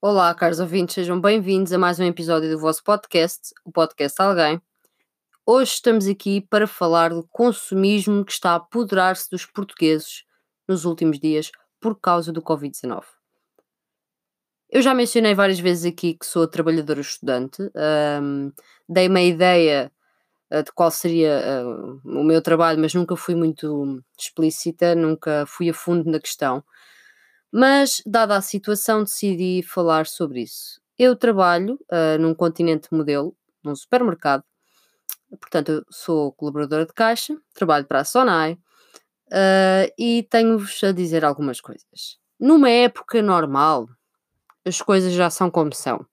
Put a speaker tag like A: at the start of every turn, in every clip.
A: Olá, caros ouvintes, sejam bem-vindos a mais um episódio do vosso podcast, o Podcast Alguém. Hoje estamos aqui para falar do consumismo que está a apoderar-se dos portugueses nos últimos dias por causa do Covid-19. Eu já mencionei várias vezes aqui que sou trabalhadora estudante, um, dei uma ideia uh, de qual seria uh, o meu trabalho, mas nunca fui muito explícita, nunca fui a fundo na questão. Mas, dada a situação, decidi falar sobre isso. Eu trabalho uh, num continente modelo, num supermercado, portanto, sou colaboradora de caixa, trabalho para a Sonai uh, e tenho-vos a dizer algumas coisas. Numa época normal, as coisas já são como são.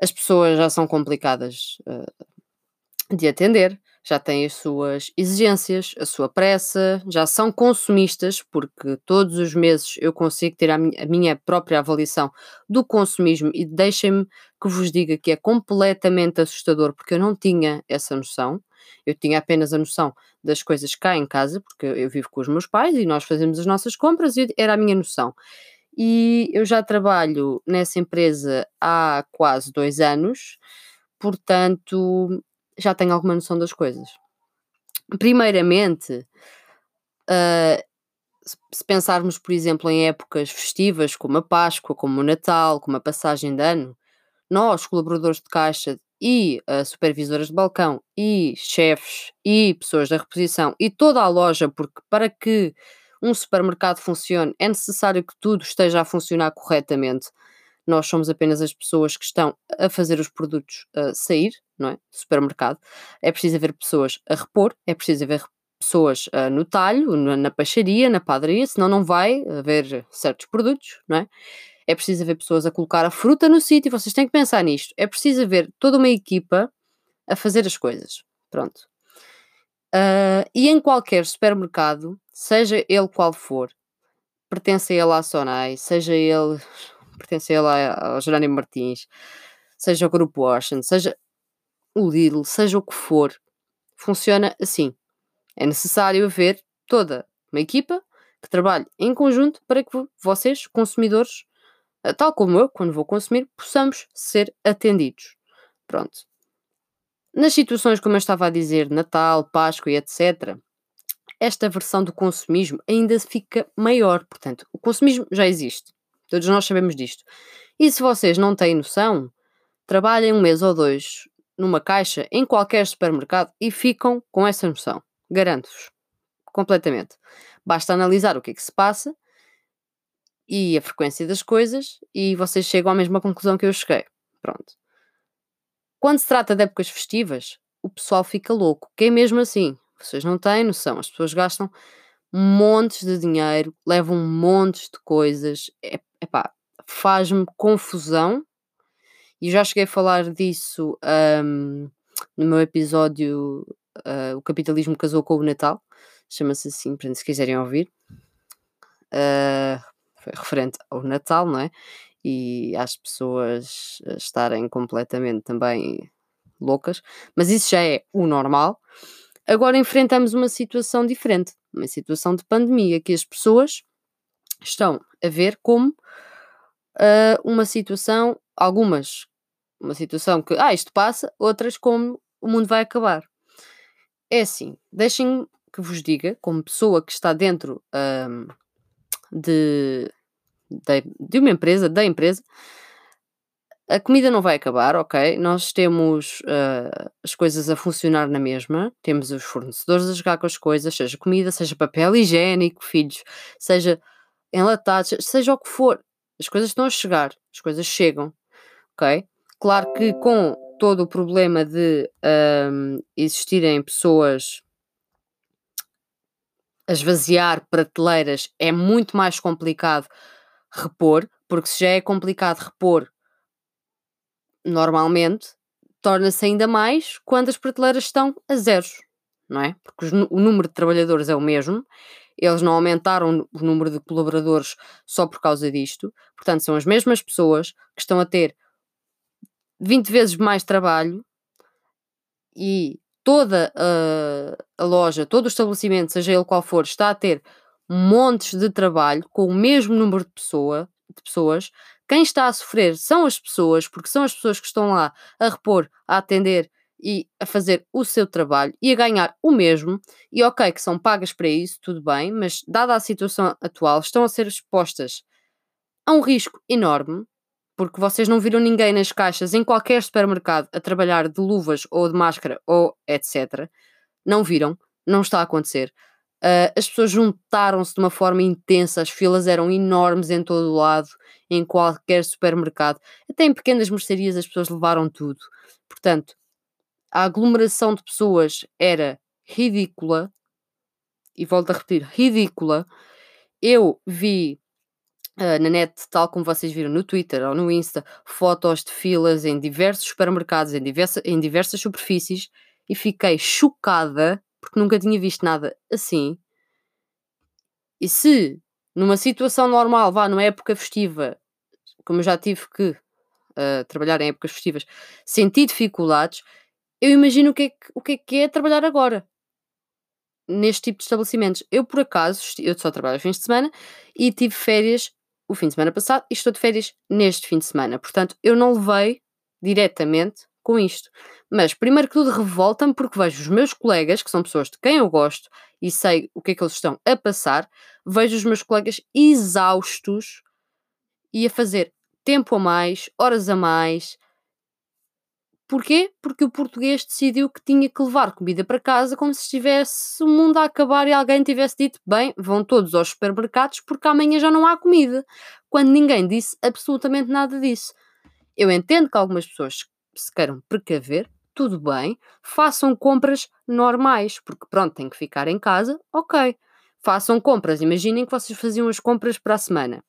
A: As pessoas já são complicadas uh, de atender, já têm as suas exigências, a sua pressa, já são consumistas, porque todos os meses eu consigo ter a, minha própria avaliação do consumismo e deixem-me que vos diga que é completamente assustador, porque eu não tinha essa noção. Eu tinha apenas a noção das coisas cá em casa, porque eu vivo com os meus pais e nós fazemos as nossas compras e era a minha noção. E eu já trabalho nessa empresa há quase dois anos, portanto, já tenho alguma noção das coisas. Primeiramente, uh, se pensarmos, por exemplo, em épocas festivas como a Páscoa, como o Natal, como a passagem de ano, nós, colaboradores de caixa e uh, supervisoras de balcão e chefes e pessoas da reposição e toda a loja, porque para que um supermercado funcione é necessário que tudo esteja a funcionar corretamente nós somos apenas as pessoas que estão a fazer os produtos uh, sair, não é? Do supermercado. É preciso haver pessoas a repor, é preciso haver pessoas uh, no talho, na, na peixaria, na padaria, senão não vai haver certos produtos, não é? É preciso haver pessoas a colocar a fruta no sítio, vocês têm que pensar nisto. É preciso haver toda uma equipa a fazer as coisas. Pronto. Uh, e em qualquer supermercado, seja ele qual for, pertence a ele à Sonai, seja ele pertence lá ao Jerónimo Martins, seja o Grupo Ocean, seja o Lidl, seja o que for, funciona assim. É necessário haver toda uma equipa que trabalhe em conjunto para que vocês, consumidores, eh, tal como eu, quando vou consumir, possamos ser atendidos. Pronto. Nas situações, como eu estava a dizer, Natal, Páscoa e etc., esta versão do consumismo ainda fica maior. Portanto, o consumismo já existe. Todos nós sabemos disto. E se vocês não têm noção, trabalhem um mês ou dois numa caixa em qualquer supermercado e ficam com essa noção. Garanto-vos. Completamente. Basta analisar o que é que se passa e a frequência das coisas e vocês chegam à mesma conclusão que eu cheguei. Pronto. Quando se trata de épocas festivas, o pessoal fica louco, que é mesmo assim. Vocês não têm noção. As pessoas gastam montes de dinheiro, levam montes de coisas. É epá, faz-me confusão. E já cheguei a falar disso um, no meu episódio uh, O Capitalismo Casou com o Natal. Chama-se assim, se quiserem ouvir. Uh, foi referente ao Natal, não é? E às pessoas estarem completamente também loucas. Mas isso já é o normal. Agora enfrentamos uma situação diferente, uma situação de pandemia, que as pessoas estão a ver como uh, uma situação, algumas, uma situação que, ah, isto passa, outras como o mundo vai acabar. É assim, deixem que vos diga, como pessoa que está dentro uh, de, de, de uma empresa, da empresa, a comida não vai acabar, ok? Nós temos uh, as coisas a funcionar na mesma, temos os fornecedores a jogar com as coisas, seja comida, seja papel higiênico, filhos, seja enlatados, seja o que for, as coisas estão a chegar, as coisas chegam, ok? Claro que com todo o problema de um, existirem pessoas a esvaziar prateleiras, é muito mais complicado repor, porque se já é complicado repor normalmente, torna-se ainda mais quando as prateleiras estão a zeros, não é? Porque o número de trabalhadores é o mesmo eles não aumentaram o número de colaboradores só por causa disto. Portanto, são as mesmas pessoas que estão a ter 20 vezes mais trabalho e toda a, a loja, todo o estabelecimento, seja ele qual for, está a ter montes de trabalho com o mesmo número de, pessoa, de pessoas, quem está a sofrer são as pessoas, porque são as pessoas que estão lá a repor, a atender e a fazer o seu trabalho e a ganhar o mesmo. E ok, que são pagas para isso, tudo bem, mas dada a situação atual, estão a ser expostas a um risco enorme, porque vocês não viram ninguém nas caixas em qualquer supermercado a trabalhar de luvas ou de máscara ou etc. Não viram, não está a acontecer. Uh, as pessoas juntaram-se de uma forma intensa, as filas eram enormes em todo o lado, em qualquer supermercado, até em pequenas mercearias as pessoas levaram tudo. Portanto, a aglomeração de pessoas era ridícula, e volto a repetir, ridícula. Eu vi uh, na net, tal como vocês viram no Twitter ou no Insta, fotos de filas em diversos supermercados, em, diversa, em diversas superfícies, e fiquei chocada porque nunca tinha visto nada assim. E se numa situação normal, vá numa época festiva, como eu já tive que uh, trabalhar em épocas festivas, senti dificuldades, eu imagino o que, é que, o que é que é trabalhar agora neste tipo de estabelecimentos. Eu, por acaso, eu só trabalho fins de semana e tive férias o fim de semana passado e estou de férias neste fim de semana. Portanto, eu não levei diretamente com isto. Mas, primeiro que tudo, revolta-me porque vejo os meus colegas, que são pessoas de quem eu gosto e sei o que é que eles estão a passar, vejo os meus colegas exaustos e a fazer tempo a mais, horas a mais, Porquê? Porque o português decidiu que tinha que levar comida para casa como se estivesse o mundo a acabar e alguém tivesse dito: bem, vão todos aos supermercados porque amanhã já não há comida. Quando ninguém disse absolutamente nada disso. Eu entendo que algumas pessoas se queiram precaver, tudo bem, façam compras normais, porque pronto, têm que ficar em casa, ok. Façam compras, imaginem que vocês faziam as compras para a semana.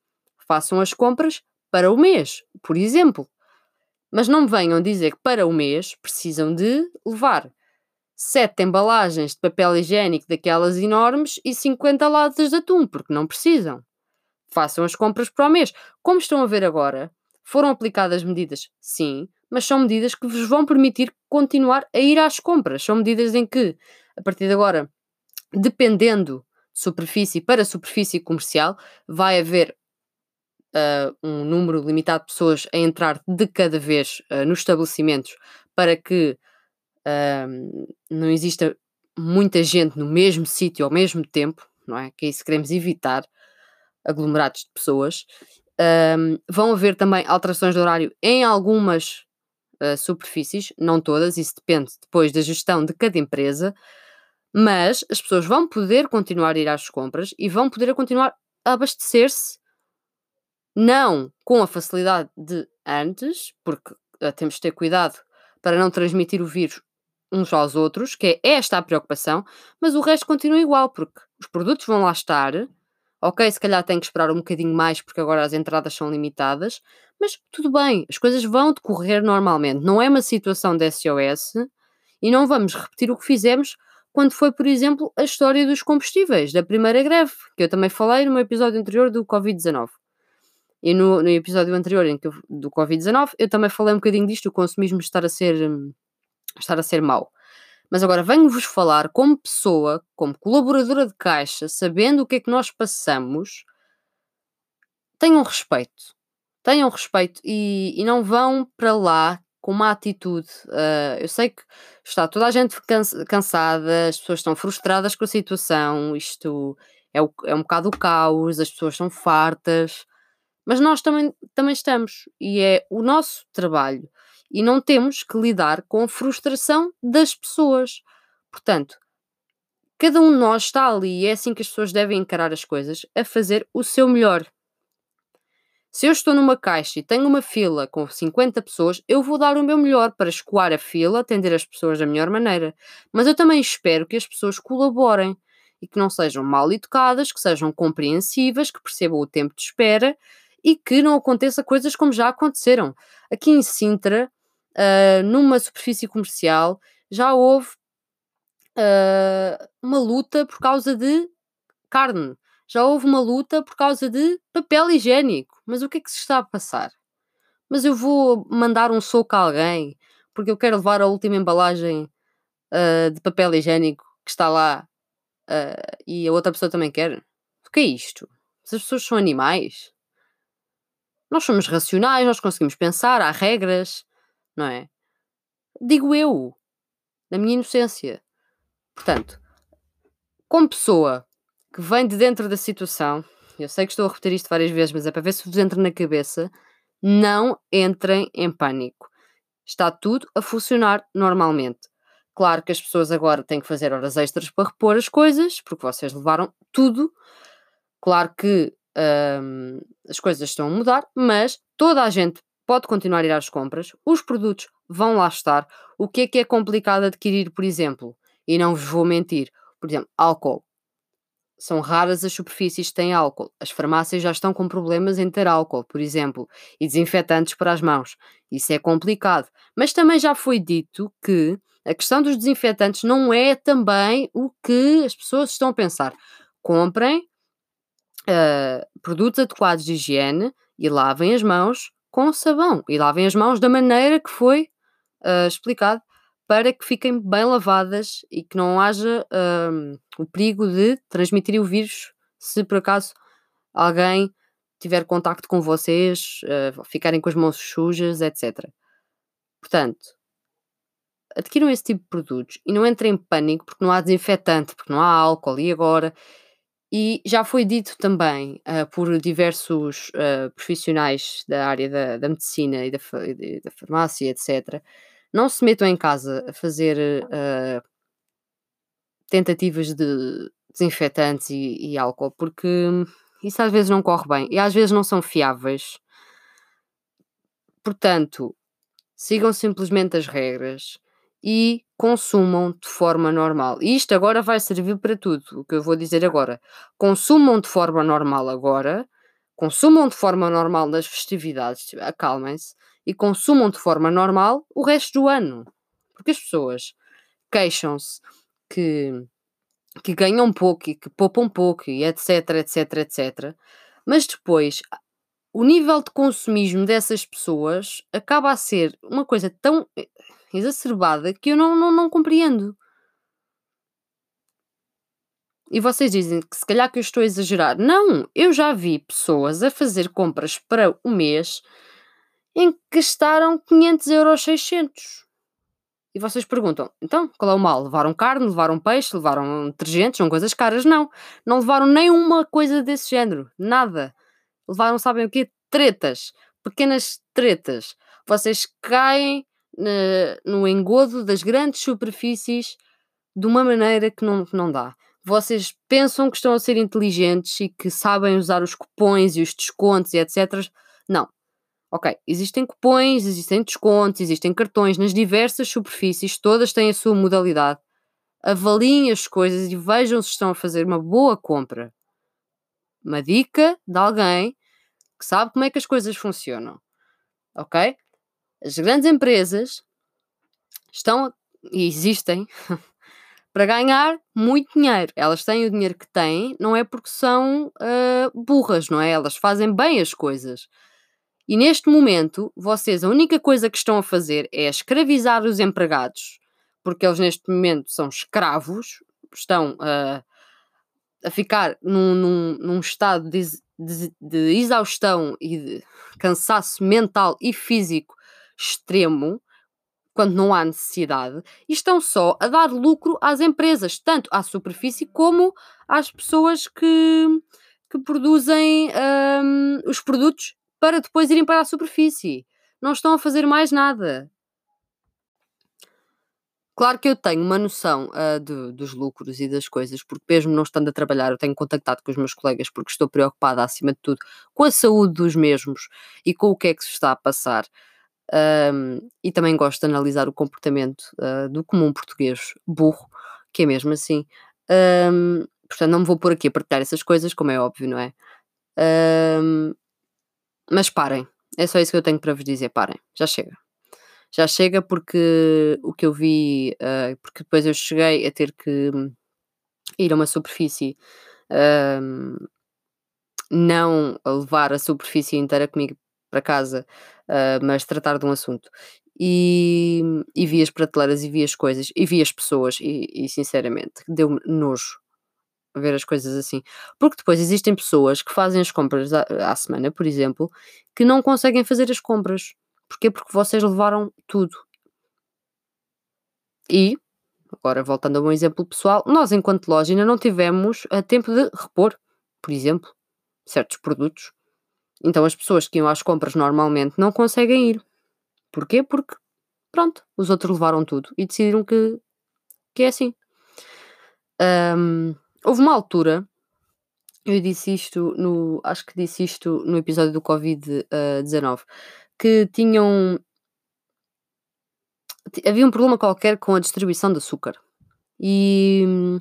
A: Façam as compras para o mês, por exemplo. Mas não me venham dizer que para o mês precisam de levar sete embalagens de papel higiênico daquelas enormes e 50 latas de atum, porque não precisam. Façam as compras para o mês. Como estão a ver agora, foram aplicadas medidas, sim, mas são medidas que vos vão permitir continuar a ir às compras. São medidas em que, a partir de agora, dependendo de superfície para superfície comercial, vai haver uh, um número limitado de pessoas a entrar de cada vez uh, nos estabelecimentos para que uh, não exista muita gente no mesmo sítio ao mesmo tempo, não é? Que é isso que queremos evitar, aglomerados de pessoas. vão haver também alterações de horário em algumas uh, superfícies, não todas, isso depende depois da gestão de cada empresa, mas as pessoas vão poder continuar a ir às compras e vão poder continuar a abastecer-se não com a facilidade de antes, porque uh, temos de ter cuidado para não transmitir o vírus uns aos outros, que é esta a preocupação, mas o resto continua igual, porque os produtos vão lá estar. Ok, se calhar tem que esperar um bocadinho mais porque agora as entradas são limitadas, mas tudo bem, as coisas vão decorrer normalmente. Não é uma situação de SOS e não vamos repetir o que fizemos quando foi, por exemplo, a história dos combustíveis, da primeira greve, que eu também falei no meu episódio anterior do Covid-19. E no, no episódio anterior em que eu, do Covid-19, eu também falei um bocadinho disto, o consumismo estar a ser, hum, estar a ser mau. Mas agora venho-vos falar como pessoa, como colaboradora de caixa, sabendo o que é que nós passamos, tenham respeito. Tenham respeito e, e não vão para lá com uma atitude. Uh, eu sei que está toda a gente cansada, as pessoas estão frustradas com a situação, isto é, o, é um bocado o caos, as pessoas são fartas. Mas nós também, também estamos, e é o nosso trabalho. E não temos que lidar com a frustração das pessoas. Portanto, cada um de nós está ali, e é assim que as pessoas devem encarar as coisas, a fazer o seu melhor. Se eu estou numa caixa e tenho uma fila com 50 pessoas, eu vou dar o meu melhor para escoar a fila, atender as pessoas da melhor maneira. Mas eu também espero que as pessoas colaborem e que não sejam mal educadas, que sejam compreensivas, que percebam o tempo de espera e que não aconteça coisas como já aconteceram. Aqui em Sintra, uh, numa superfície comercial, já houve uh, uma luta por causa de carne. Já houve uma luta por causa de papel higiênico. Mas o que é que se está a passar? Mas eu vou mandar um soco a alguém porque eu quero levar a última embalagem uh, de papel higiênico que está lá e a outra pessoa também quer. O que é isto? As pessoas são animais? Nós somos racionais, nós conseguimos pensar, há regras, não é? Digo eu, na minha inocência. Portanto, como pessoa que vem de dentro da situação, eu sei que estou a repetir isto várias vezes, mas é para ver se vos entra na cabeça, não entrem em pânico. Está tudo a funcionar normalmente. Claro que as pessoas agora têm que fazer horas extras para repor as coisas, porque vocês levaram tudo. Claro que hum, as coisas estão a mudar, mas toda a gente pode continuar a ir às compras, os produtos vão lá estar. O que é que é complicado adquirir, por exemplo? E não vos vou mentir. Por exemplo, álcool. São raras as superfícies que têm álcool. As farmácias já estão com problemas em ter álcool, por exemplo, e desinfetantes para as mãos. Isso é complicado. Mas também já foi dito que a questão dos desinfetantes não é também o que as pessoas estão a pensar. Comprem uh, produtos adequados de higiene e lavem as mãos com sabão. E lavem as mãos da maneira que foi uh, explicado para que fiquem bem lavadas e que não haja uh, o perigo de transmitir o vírus se por acaso alguém tiver contacto com vocês, uh, ficarem com as mãos sujas, etc. Portanto, adquiram esse tipo de produtos e não entrem em pânico porque não há desinfetante, porque não há álcool e agora. E já foi dito também uh, por diversos uh, profissionais da área da, da medicina e da, da, farmácia, etc. Não se metam em casa a fazer uh, tentativas de desinfetantes e, e álcool, porque isso às vezes não corre bem e às vezes não são fiáveis. Portanto, sigam simplesmente as regras e consumam de forma normal. E isto agora vai servir para tudo, o que eu vou dizer agora. Consumam de forma normal agora, consumam de forma normal nas festividades, acalmem-se, e consumam de forma normal o resto do ano. Porque as pessoas queixam-se que, que ganham pouco e que poupam pouco e etc, etc, etc. Mas depois o nível de consumismo dessas pessoas acaba a ser uma coisa tão exacerbada que eu não, não, não compreendo. E vocês dizem que se calhar que eu estou a exagerar. Não, eu já vi pessoas a fazer compras para o mês em que gastaram 500 euros 600. E vocês perguntam, então, qual é o mal? Levaram carne, levaram peixe, levaram detergentes, são coisas caras? Não. Não levaram nenhuma coisa desse género. Nada. Levaram, sabem o quê? Tretas. Pequenas tretas. Vocês caem no engodo das grandes superfícies de uma maneira que não, que não dá. Vocês pensam que estão a ser inteligentes e que sabem usar os cupons e os descontos e etc. Não. Ok, existem cupons, existem descontos, existem cartões nas diversas superfícies, todas têm a sua modalidade. Avaliem as coisas e vejam se estão a fazer uma boa compra. Uma dica de alguém que sabe como é que as coisas funcionam. Ok? As grandes empresas estão e existem para ganhar muito dinheiro. Elas têm o dinheiro que têm, não é porque são uh, burras, não é? Elas fazem bem as coisas. E neste momento, vocês, a única coisa que estão a fazer é escravizar os empregados, porque eles neste momento são escravos, estão uh, a ficar num, num, num estado de, de, de exaustão e de cansaço mental e físico extremo, quando não há necessidade, e estão só a dar lucro às empresas, tanto à superfície como às pessoas que, que produzem um, os produtos para depois irem para a superfície. Não estão a fazer mais nada. Claro que eu tenho uma noção uh, de, dos lucros e das coisas, porque mesmo não estando a trabalhar, eu tenho contactado com os meus colegas porque estou preocupada, acima de tudo, com a saúde dos mesmos e com o que é que se está a passar. Um, e também gosto de analisar o comportamento uh, do comum português burro, que é mesmo assim. Um, portanto, não me vou pôr aqui a partilhar essas coisas, como é óbvio, não é? Um, mas parem, é só isso que eu tenho para vos dizer: parem, já chega. Já chega porque o que eu vi, uh, porque depois eu cheguei a ter que ir a uma superfície, não levar a superfície inteira comigo para casa, uh, mas tratar de um assunto. E, e vi as prateleiras e vi as coisas e vi as pessoas e, e sinceramente deu-me nojo. ver as coisas assim. Porque depois existem pessoas que fazem as compras à, à semana, por exemplo, que não conseguem fazer as compras. Porquê? Porque vocês levaram tudo. E, agora voltando ao meu exemplo pessoal, nós, enquanto loja, ainda não tivemos a tempo de repor, por exemplo, certos produtos. Então as pessoas que iam às compras normalmente não conseguem ir. Porquê? Porque, pronto, os outros levaram tudo e decidiram que, que é assim. Um, houve uma altura, eu disse isto no, acho que disse isto no episódio do Covid-19, que tinham, havia um problema qualquer com a distribuição de açúcar e hum,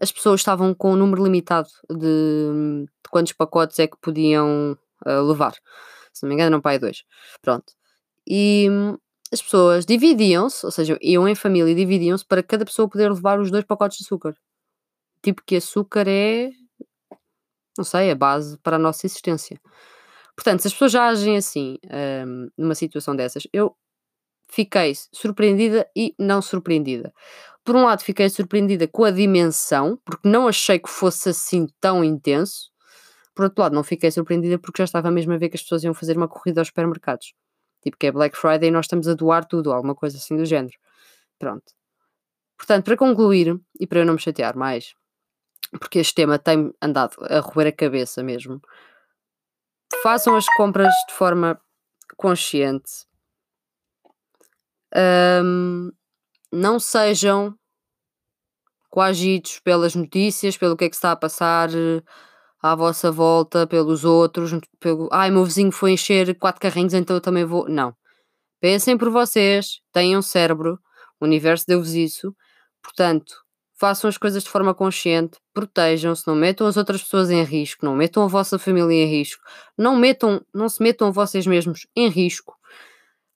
A: as pessoas estavam com um número limitado de, de quantos pacotes é que podiam uh, levar. Se não me engano, não pai dois. Pronto. E hum, as pessoas dividiam-se, ou seja, iam em família e dividiam-se para cada pessoa poder levar os dois pacotes de açúcar. Tipo que açúcar é, não sei, a base para a nossa existência. Portanto, se as pessoas já agem assim, um, numa situação dessas, eu fiquei surpreendida e não surpreendida. Por um lado, fiquei surpreendida com a dimensão, porque não achei que fosse assim tão intenso. Por outro lado, não fiquei surpreendida porque já estava mesmo a ver que as pessoas iam fazer uma corrida aos supermercados. Tipo que é Black Friday e nós estamos a doar tudo, alguma coisa assim do género. Pronto. Portanto, para concluir, e para eu não me chatear mais, porque este tema tem andado a roer a cabeça mesmo, façam as compras de forma consciente. Um, não sejam coagidos pelas notícias, pelo que é que está a passar à vossa volta, pelos outros, pelo ai, meu vizinho foi encher quatro carrinhos, então eu também vou. Não. Pensem por vocês, tenham cérebro, o universo deu-vos isso, portanto, façam as coisas de forma consciente, protejam-se, não metam as outras pessoas em risco, não metam a vossa família em risco, não metam, não se metam a vocês mesmos em risco.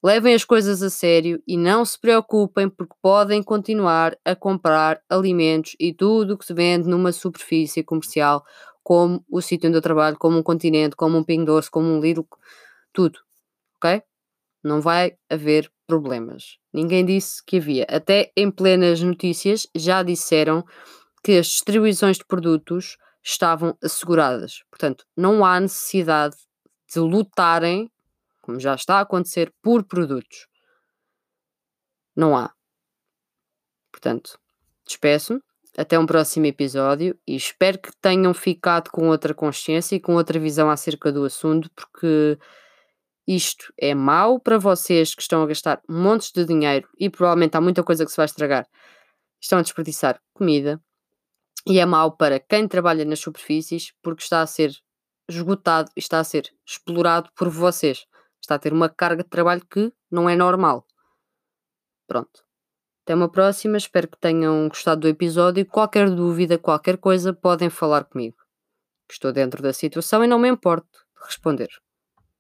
A: Levem as coisas a sério e não se preocupem porque podem continuar a comprar alimentos e tudo o que se vende numa superfície comercial, como o sítio onde eu trabalho, como um continente, como um Ping Doce, como um Lidl, tudo. Ok? Não vai haver problemas. Ninguém disse que havia. Até em plenas notícias já disseram que as distribuições de produtos estavam asseguradas. Portanto, não há necessidade de lutarem como já está a acontecer, por produtos. Não há. Portanto, despeço-me. Até um próximo episódio e espero que tenham ficado com outra consciência e com outra visão acerca do assunto, porque isto é mau para vocês que estão a gastar montes de dinheiro e provavelmente há muita coisa que se vai estragar. Estão a desperdiçar comida e é mau para quem trabalha nas superfícies porque está a ser esgotado e está a ser explorado por vocês está a ter uma carga de trabalho que não é normal. Pronto. Até uma próxima, espero que tenham gostado do episódio. Qualquer dúvida, qualquer coisa, podem falar comigo. Estou dentro da situação e não me importo de responder.